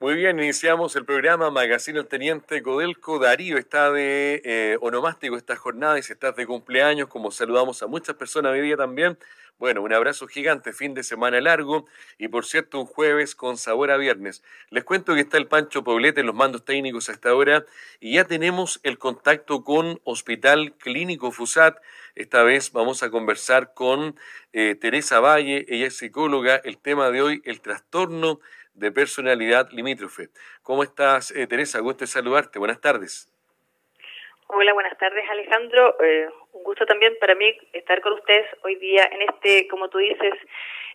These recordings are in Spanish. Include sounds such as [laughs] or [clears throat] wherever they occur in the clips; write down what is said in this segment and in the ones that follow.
Muy bien, iniciamos el programa Magazine El Teniente Codelco. Darío está de eh, onomástico esta jornada y si estás de cumpleaños, como saludamos a muchas personas hoy día también. Bueno, un abrazo gigante, fin de semana largo y por cierto un jueves con sabor a viernes. Les cuento que está el Pancho Poblete en los mandos técnicos a esta hora y ya tenemos el contacto con Hospital Clínico FUSAT. Esta vez vamos a conversar con eh, Teresa Valle, ella es psicóloga. El tema de hoy, el trastorno de personalidad limítrofe. ¿Cómo estás, eh, Teresa? Gusto de saludarte. Buenas tardes. Hola, buenas tardes, Alejandro. Eh, un gusto también para mí estar con ustedes hoy día en este, como tú dices,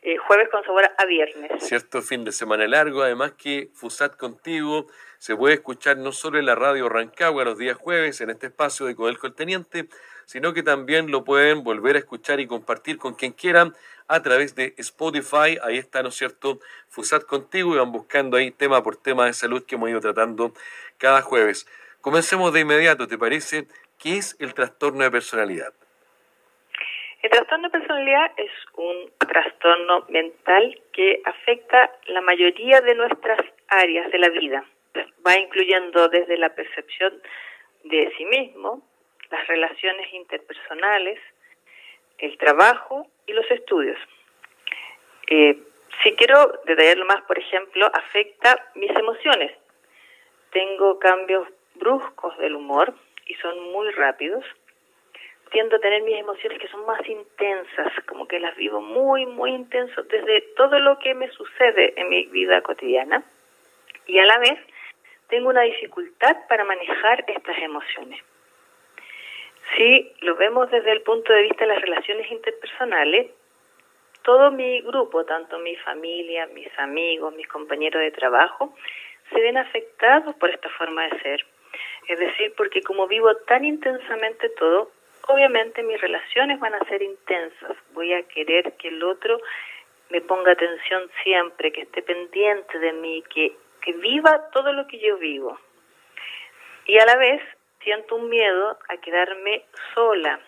eh, jueves con sabor a viernes. Cierto fin de semana largo, además que FUSAT contigo se puede escuchar no solo en la radio Rancagua los días jueves, en este espacio de Codelco el Teniente, sino que también lo pueden volver a escuchar y compartir con quien quieran a través de Spotify. Ahí está, ¿no es cierto? FUSAT contigo y van buscando ahí tema por tema de salud que hemos ido tratando cada jueves. Comencemos de inmediato, ¿te parece? ¿Qué es el trastorno de personalidad? El trastorno de personalidad es un trastorno mental que afecta la mayoría de nuestras áreas de la vida. Va incluyendo desde la percepción de sí mismo, las relaciones interpersonales, el trabajo y los estudios. Eh, si quiero detallarlo más, por ejemplo, afecta mis emociones. Tengo cambios bruscos del humor y son muy rápidos. Tiendo a tener mis emociones que son más intensas, como que las vivo muy, muy intenso desde todo lo que me sucede en mi vida cotidiana. Y a la vez tengo una dificultad para manejar estas emociones. Si lo vemos desde el punto de vista de las relaciones interpersonales, todo mi grupo, tanto mi familia, mis amigos, mis compañeros de trabajo, se ven afectados por esta forma de ser. Es decir, porque como vivo tan intensamente todo, obviamente mis relaciones van a ser intensas. Voy a querer que el otro me ponga atención siempre, que esté pendiente de mí, que, que viva todo lo que yo vivo. Y a la vez siento un miedo a quedarme sola.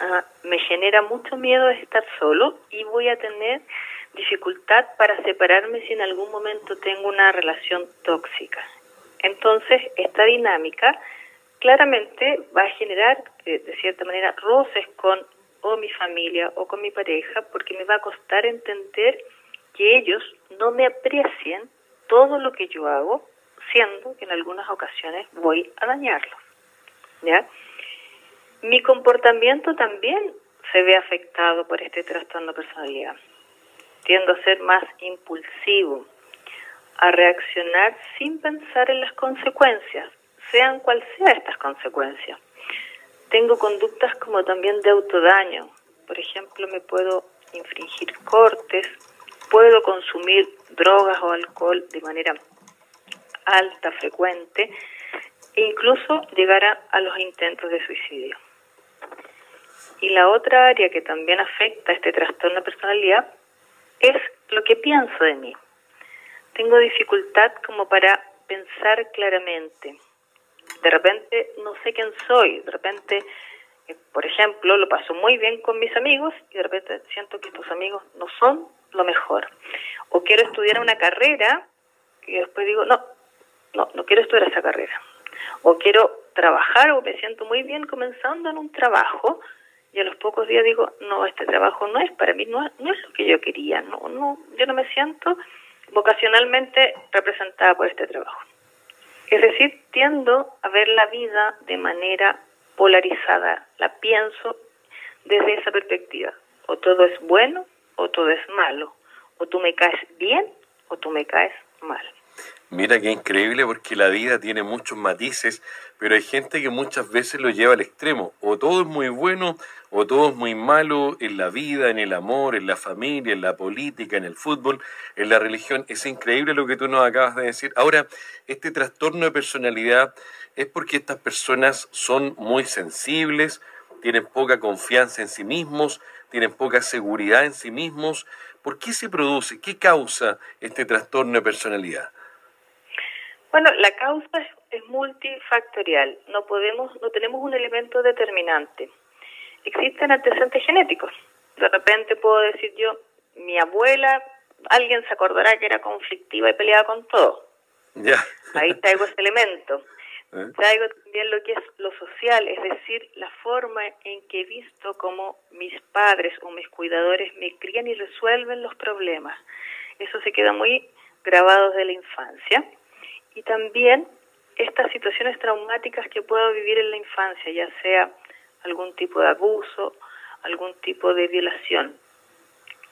Ah, me genera mucho miedo estar solo y voy a tener dificultad para separarme si en algún momento tengo una relación tóxica. Entonces, esta dinámica claramente va a generar, de, de cierta manera, roces con o mi familia o con mi pareja, porque me va a costar entender que ellos no me aprecien todo lo que yo hago, siendo que en algunas ocasiones voy a dañarlos. Mi comportamiento también se ve afectado por este trastorno de personalidad. Tiendo a ser más impulsivo, a reaccionar sin pensar en las consecuencias, sean cual sea estas consecuencias. Tengo conductas como también de autodaño. Por ejemplo, me puedo infringir cortes, puedo consumir drogas o alcohol de manera alta, frecuente, e incluso llegar a, los intentos de suicidio. Y la otra área que también afecta este trastorno de personalidad es lo que pienso de mí. Tengo dificultad como para pensar claramente. De repente no sé quién soy, de repente, eh, por ejemplo, lo paso muy bien con mis amigos y de repente siento que estos amigos no son lo mejor. O quiero estudiar una carrera y después digo, no, no, no quiero estudiar esa carrera o quiero trabajar o me siento muy bien comenzando en un trabajo y a los pocos días digo, no, este trabajo no es para mí, no, no es lo que yo quería, no, no, yo no me siento vocacionalmente representada por este trabajo. Es decir, tiendo a ver la vida de manera polarizada, la pienso desde esa perspectiva. O todo es bueno o todo es malo. O tú me caes bien o tú me caes mal. Mira qué increíble porque la vida tiene muchos matices, pero hay gente que muchas veces lo lleva al extremo. O todo es muy bueno o todo es muy malo en la vida, en el amor, en la familia, en la política, en el fútbol, en la religión. Es increíble lo que tú nos acabas de decir. Ahora, este trastorno de personalidad es porque estas personas son muy sensibles, tienen poca confianza en sí mismos, tienen poca seguridad en sí mismos. ¿Por qué se produce? ¿Qué causa este trastorno de personalidad? Bueno, la causa es, multifactorial. No podemos, no tenemos un elemento determinante. Existen antecedentes genéticos. De repente puedo decir yo, mi abuela, alguien se acordará que era conflictiva y peleaba con todo. Ahí traigo ese elemento. [laughs] ¿Eh? Traigo también lo que es lo social, es decir, la forma en que he visto cómo mis padres o mis cuidadores me crían y resuelven los problemas. Eso se queda muy grabado de la infancia. Y también estas situaciones traumáticas que puedo vivir en la infancia, ya sea algún tipo de abuso, algún tipo de violación.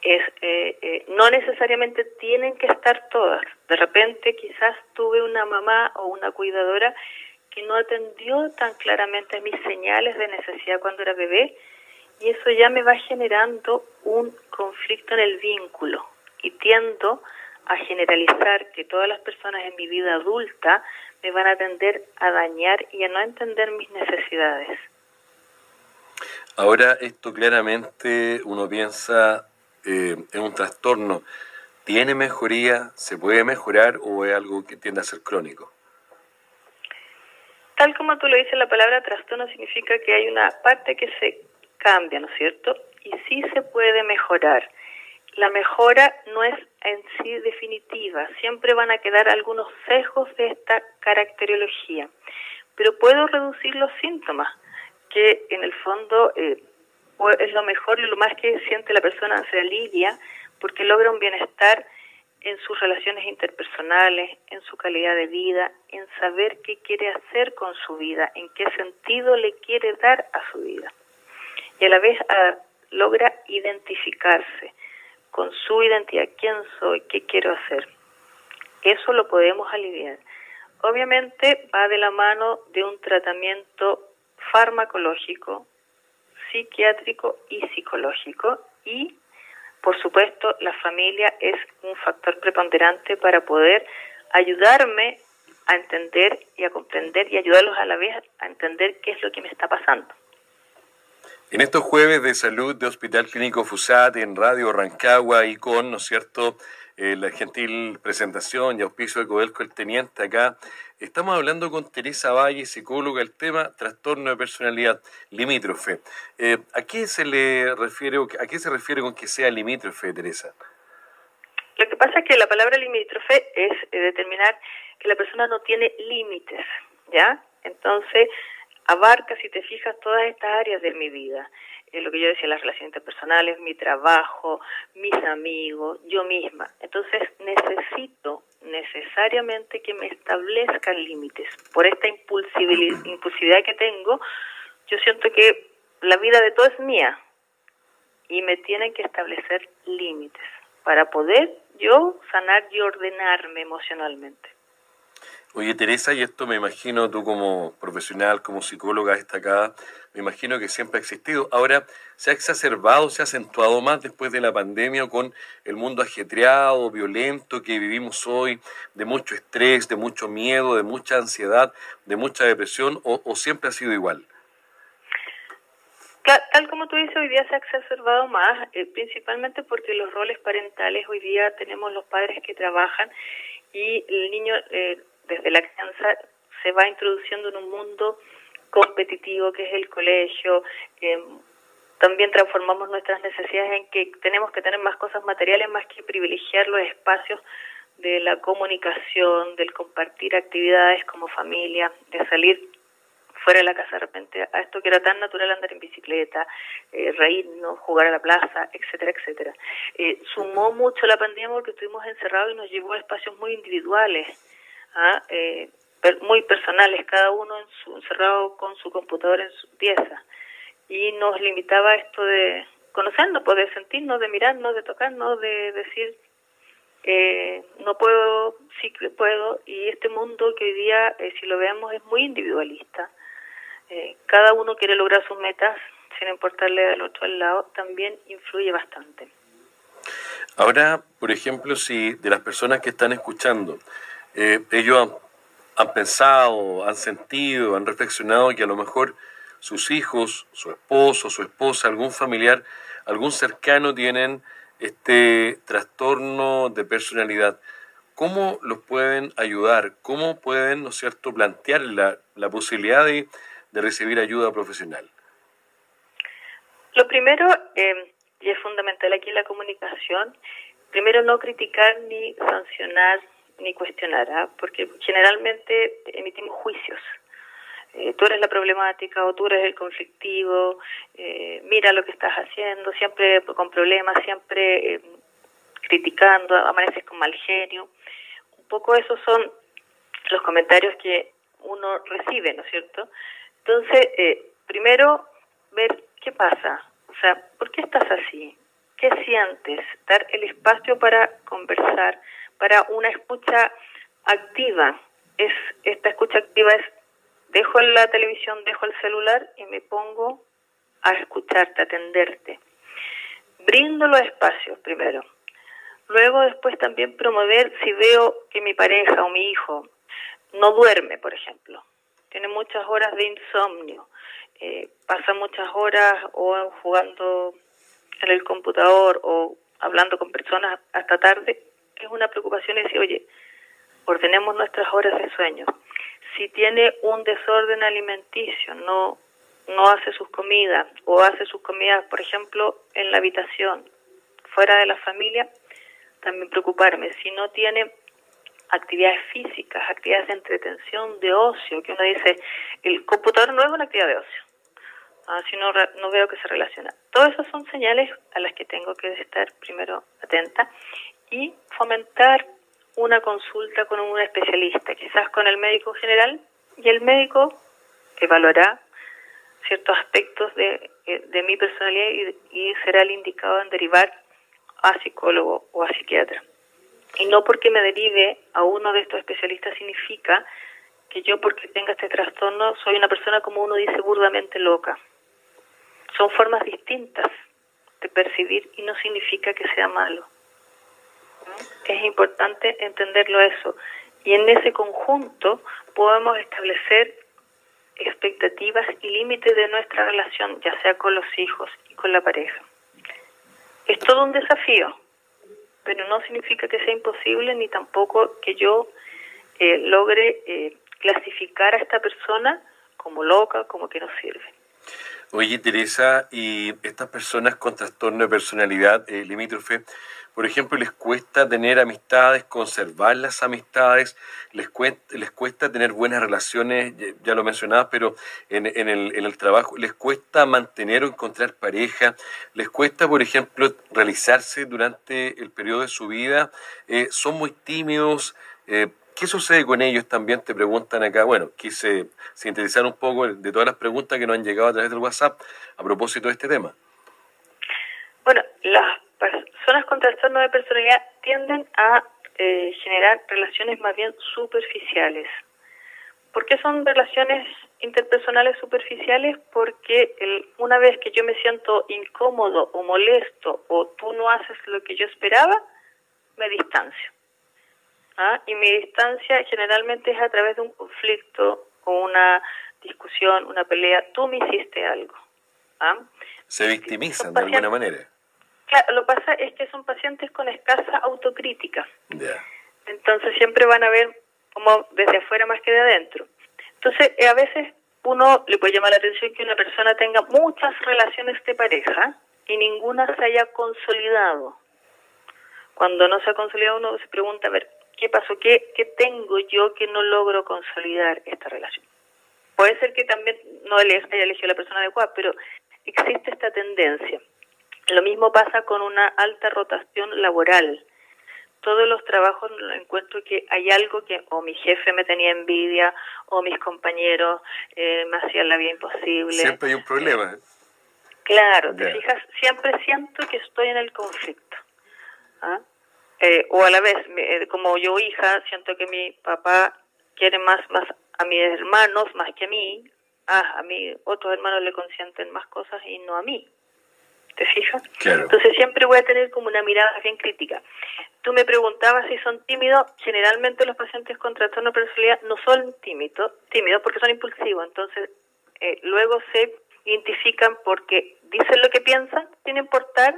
Es, eh, eh, no necesariamente tienen que estar todas. De repente quizás tuve una mamá o una cuidadora que no atendió tan claramente mis señales de necesidad cuando era bebé y eso ya me va generando un conflicto en el vínculo y tiendo a generalizar que todas las personas en mi vida adulta me van a tender a dañar y a no entender mis necesidades. Ahora esto claramente uno piensa eh, en un trastorno. ¿Tiene mejoría? ¿Se puede mejorar o es algo que tiende a ser crónico? Tal como tú lo dices, la palabra trastorno significa que hay una parte que se cambia, ¿no es cierto? Y sí se puede mejorar. La mejora no es en sí definitiva, siempre van a quedar algunos sesgos de esta caracterología, pero puedo reducir los síntomas, que en el fondo eh, es lo mejor y lo más que siente la persona se alivia porque logra un bienestar en sus relaciones interpersonales, en su calidad de vida, en saber qué quiere hacer con su vida, en qué sentido le quiere dar a su vida. Y a la vez ah, logra identificarse con su identidad, quién soy, qué quiero hacer. Eso lo podemos aliviar. Obviamente va de la mano de un tratamiento farmacológico, psiquiátrico y psicológico y por supuesto, la familia es un factor preponderante para poder ayudarme a entender y a comprender y ayudarlos a la vez a entender qué es lo que me está pasando. En estos jueves de salud de Hospital Clínico FUSAT en Radio Rancagua y con, ¿no es cierto?, eh, la gentil presentación y auspicio de Codelco el Teniente acá. Estamos hablando con Teresa Valle, psicóloga, el tema trastorno de personalidad limítrofe. Eh, ¿A qué se le refiere a qué se refiere con que sea limítrofe, Teresa? Lo que pasa es que la palabra limítrofe es eh, determinar que la persona no tiene límites, ¿ya? Entonces, abarca, si te fijas, todas estas áreas de mi vida lo que yo decía, las relaciones interpersonales, mi trabajo, mis amigos, yo misma. Entonces necesito necesariamente que me establezcan límites. Por esta [clears throat] impulsividad que tengo, yo siento que la vida de todo es mía y me tienen que establecer límites para poder yo sanar y ordenarme emocionalmente. Oye, Teresa, y esto me imagino tú como profesional, como psicóloga destacada, me imagino que siempre ha existido. Ahora, ¿se ha exacerbado, se ha acentuado más después de la pandemia con el mundo ajetreado, violento que vivimos hoy, de mucho estrés, de mucho miedo, de mucha ansiedad, de mucha depresión, o, siempre ha sido igual? Tal como tú dices, hoy día se ha exacerbado más, eh, principalmente porque los roles parentales, hoy día tenemos los padres que trabajan y el niño... Eh, desde la crianza se va introduciendo en un mundo competitivo que es el colegio. también transformamos nuestras necesidades en que tenemos que tener más cosas materiales más que privilegiar los espacios de la comunicación, del compartir actividades como familia, de salir fuera de la casa de repente a esto que era tan natural andar en bicicleta, eh, reírnos, jugar a la plaza, etcétera, etcétera. Eh, sumó mucho la pandemia porque estuvimos encerrados y nos llevó a espacios muy individuales ¿ah? eh, muy personales, cada uno en su, encerrado con su computadora en su pieza. Y nos limitaba esto de conocernos, pues, de sentirnos, de mirarnos, de tocarnos, de decir, eh, no puedo, sí que puedo. Y este mundo que hoy día, eh, si lo vemos, es muy individualista. Eh, cada uno quiere lograr sus metas sin importarle al otro al lado, también influye bastante. Ahora, por ejemplo, si de las personas que están escuchando, eh, ellos han, pensado, han sentido, han reflexionado que a lo mejor sus hijos, su esposo, su esposa, algún familiar, algún cercano tienen este trastorno de personalidad. ¿Cómo los pueden ayudar? ¿Cómo pueden, ¿no es cierto?, plantear la, la posibilidad de, recibir ayuda profesional. Lo primero, eh, y es fundamental aquí la comunicación, primero no criticar ni sancionar ni cuestionar, porque generalmente emitimos juicios. Eh, tú eres la problemática o tú eres el conflictivo, eh, mira lo que estás haciendo, siempre con problemas, siempre eh, criticando, amaneces con mal genio. Un poco esos son los comentarios que uno recibe, ¿no es cierto? Entonces, primero, ver qué pasa, o sea, ¿por qué estás así? ¿Qué sientes? Dar el espacio para conversar, para una escucha activa. Es esta escucha activa es dejo la televisión, dejo el celular y me pongo a escucharte, a atenderte. Brindo los espacios primero. Luego después también promover si veo que mi pareja o mi hijo no duerme, por ejemplo. Tiene muchas horas de insomnio. Eh, pasa muchas horas o jugando en el computador o hablando con personas hasta tarde. Es una preocupación decir, oye, ordenemos nuestras horas de sueño si tiene un desorden alimenticio, no, no hace sus comidas o hace sus comidas, por ejemplo, en la habitación, fuera de la familia, también preocuparme. Si no tiene actividades físicas, actividades de entretención, de ocio, que uno dice, el computador no es una actividad de ocio, ah, si no, no veo que se relaciona. Todas esas son señales a las que tengo que estar primero atenta y fomentar una consulta con un especialista, quizás con el médico general, y el médico evaluará ciertos aspectos de, eh, de mi personalidad y, será el indicado en derivar a psicólogo o a psiquiatra. Y no porque me derive a uno de estos especialistas significa que yo porque tenga este trastorno soy una persona como uno dice burdamente loca. Son formas distintas de percibir y no significa que sea malo. Es importante entenderlo eso. Y en ese conjunto podemos establecer expectativas y límites de nuestra relación, ya sea con los hijos y con la pareja. Es todo un desafío, pero no significa que sea imposible ni tampoco que yo eh, logre eh, clasificar a esta persona como loca, como que no sirve. Oye, Teresa, y estas personas con trastorno de personalidad eh, limítrofe, por ejemplo, les cuesta tener amistades, conservar las amistades, les cuesta, les cuesta tener buenas relaciones, ya lo mencionabas, pero en, en, el, en el trabajo, les cuesta mantener o encontrar pareja, les cuesta, por ejemplo, realizarse durante el periodo de su vida, eh, son muy tímidos. Eh, ¿Qué sucede con ellos también? Te preguntan acá. Bueno, quise sintetizar un poco de todas las preguntas que nos han llegado a través del WhatsApp a propósito de este tema. Bueno, las personas con trastorno de personalidad tienden a eh, generar relaciones más bien superficiales. ¿Por qué son relaciones interpersonales superficiales? Porque el, una vez que yo me siento incómodo o molesto o tú no haces lo que yo esperaba, me distancio. ¿Ah? Y mi distancia generalmente es a través de un conflicto o una discusión, una pelea. Tú me hiciste algo. ¿Ah? Se victimizan de alguna manera. Claro, lo que pasa es que son pacientes con escasa autocrítica. Entonces siempre van a ver como desde afuera más que de adentro. Entonces, eh, a veces uno le puede llamar la atención que una persona tenga muchas relaciones de pareja y ninguna se haya consolidado. Cuando no se ha consolidado uno se pregunta, a ver, ¿qué pasó? ¿Qué, qué tengo yo que no logro consolidar esta relación? Puede ser que también no haya elegido la persona adecuada, pero existe esta tendencia. Lo mismo pasa con una alta rotación laboral. Todos los trabajos encuentro que hay algo que o mi jefe me tenía envidia o mis compañeros eh, me hacían la vida imposible. Siempre hay un problema. Claro, te fijas, siempre siento que estoy en el conflicto. ¿ah? Eh, o a la vez, eh, como yo hija, siento que mi papá quiere más, más a mis hermanos más que a mí. Ah, a mí otros hermanos le consienten más cosas y no a mí. ¿Te fijas? Entonces siempre voy a tener como una mirada bien crítica. Tú me preguntabas si son tímidos. Generalmente los pacientes con trastorno de personalidad no son tímidos, tímidos porque son impulsivos. Entonces eh, luego se identifican porque dicen lo que piensan, sin importar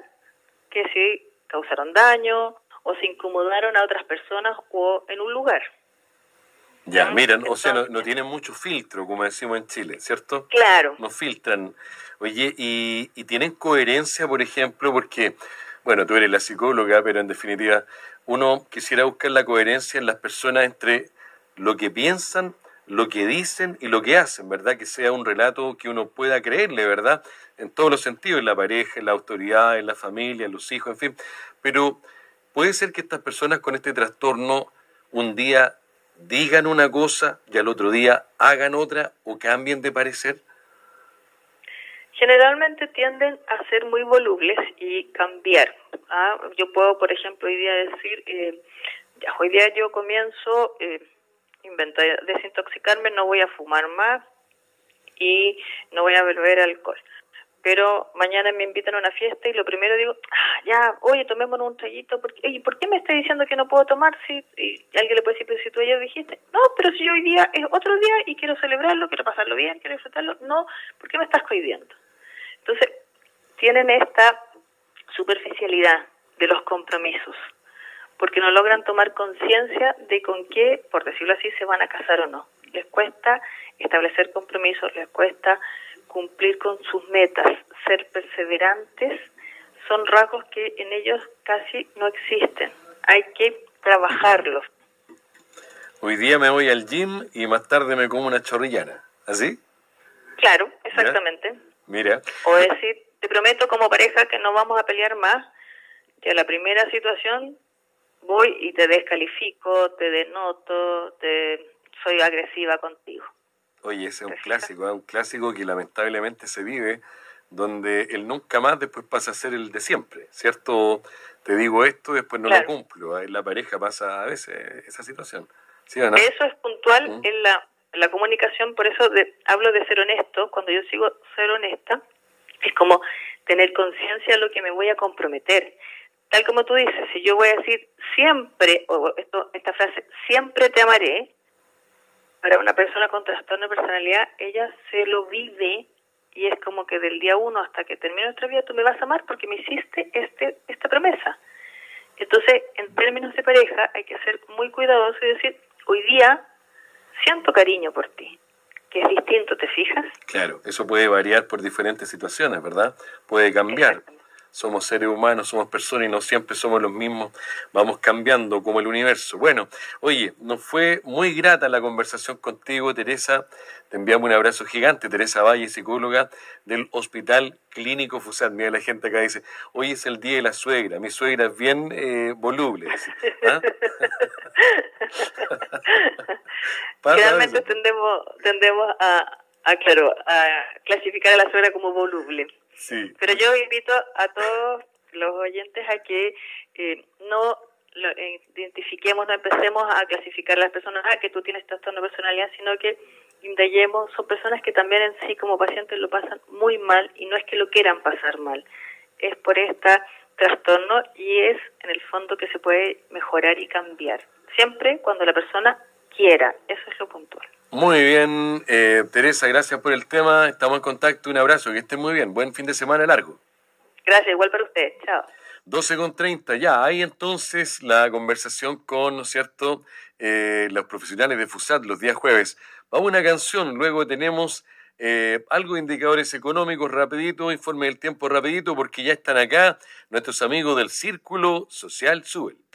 que si causaron daño o se incomodaron a otras personas o en un lugar. Ya, miren, o sea, no, tienen mucho filtro, como decimos en Chile, ¿cierto? Claro. No filtran. Oye, y, y tienen coherencia, por ejemplo, porque Bueno, tú eres la psicóloga, pero en definitiva uno quisiera buscar la coherencia en las personas entre lo que piensan, lo que dicen y lo que hacen, ¿verdad? Que sea un relato que uno pueda creerle, ¿verdad? En todos los sentidos, en la pareja, en la autoridad, en la familia, en los hijos, en fin. Pero puede ser que estas personas con este trastorno un día digan una cosa y al otro día hagan otra o cambien de parecer. Generalmente tienden a ser muy volubles y cambiar. ¿ah? Yo puedo, por ejemplo, hoy día decir, eh, ya, hoy día yo comienzo, eh, desintoxicarme, no voy a fumar más y no voy a beber alcohol. Pero mañana me invitan a una fiesta y lo primero digo, ah, ya, oye, tomémonos un traguito. Porque, oye, ¿por qué me está diciendo que no puedo tomar? Si, y alguien le puede decir, pero si tú ayer dijiste, no, pero si hoy día es otro día y quiero celebrarlo, quiero pasarlo bien, quiero disfrutarlo. No, ¿por qué me estás cohibiendo? Entonces, tienen esta superficialidad de los compromisos, porque no logran tomar conciencia de con qué, por decirlo así, se van a casar o no. Les cuesta establecer compromisos, les cuesta cumplir con sus metas, ser perseverantes, son rasgos que en ellos casi no existen. Hay que trabajarlos. Hoy día me voy al gym y más tarde me como una chorrillana, ¿así? Claro, exactamente. Mira. O decir, te prometo como pareja que no vamos a pelear más, que a la primera situación voy y te descalifico, te denoto, te soy agresiva contigo. Oye, ese es un clásico, ¿eh? un clásico que lamentablemente se vive, donde el nunca más después pasa a ser el de siempre, ¿cierto? Te digo esto, después no lo cumplo. En la pareja pasa a veces esa situación. Eso es puntual ¿Mm? en la la comunicación, por eso hablo de ser honesto, cuando yo sigo ser honesta, es como tener conciencia de lo que me voy a comprometer. Tal como tú dices, si yo voy a decir siempre, o esto, esta frase, siempre te amaré, para una persona con trastorno de personalidad, ella se lo vive y es como que del día uno hasta que termine nuestra vida tú me vas a amar porque me hiciste este, esta promesa. Entonces, en términos de pareja, hay que ser muy cuidadoso y decir, hoy día siento cariño por ti, que es distinto, ¿te fijas? Claro, eso puede variar por diferentes situaciones, ¿verdad? Puede cambiar. Somos seres humanos, somos personas y no siempre somos los mismos. Vamos cambiando como el universo. Bueno, oye, nos fue muy grata la conversación contigo, Teresa. Te enviamos un abrazo gigante, Teresa Valle, psicóloga del Hospital Clínico FUSAT. Mira, la gente acá dice, hoy es el día de la suegra. Mi suegra es bien eh, voluble. ¿ah? [laughs] Tendemos, tendemos a, a, claro, a clasificar a la suegra como voluble. Sí. Pero yo invito a todos los oyentes a que eh, no lo, eh, identifiquemos, no empecemos a clasificar a las personas, ah, que tú tienes trastorno de personalidad, sino que indaguemos, son personas que también en sí como pacientes lo pasan muy mal y no es que lo quieran pasar mal, es por este trastorno y es en el fondo que se puede mejorar y cambiar siempre cuando la persona quiera. Eso es lo puntual. Muy bien, eh, Teresa, gracias por el tema. Estamos en contacto. Un abrazo, que estén muy bien. Buen fin de semana largo. Gracias, igual para usted. Chao. 12 con 30, ya. Hay entonces la conversación con, ¿no es cierto?, eh, los profesionales de FUSAT los días jueves. Vamos a una canción, luego tenemos eh, algo de indicadores económicos rapidito, informe del tiempo rapidito, porque ya están acá nuestros amigos del Círculo Social Subel.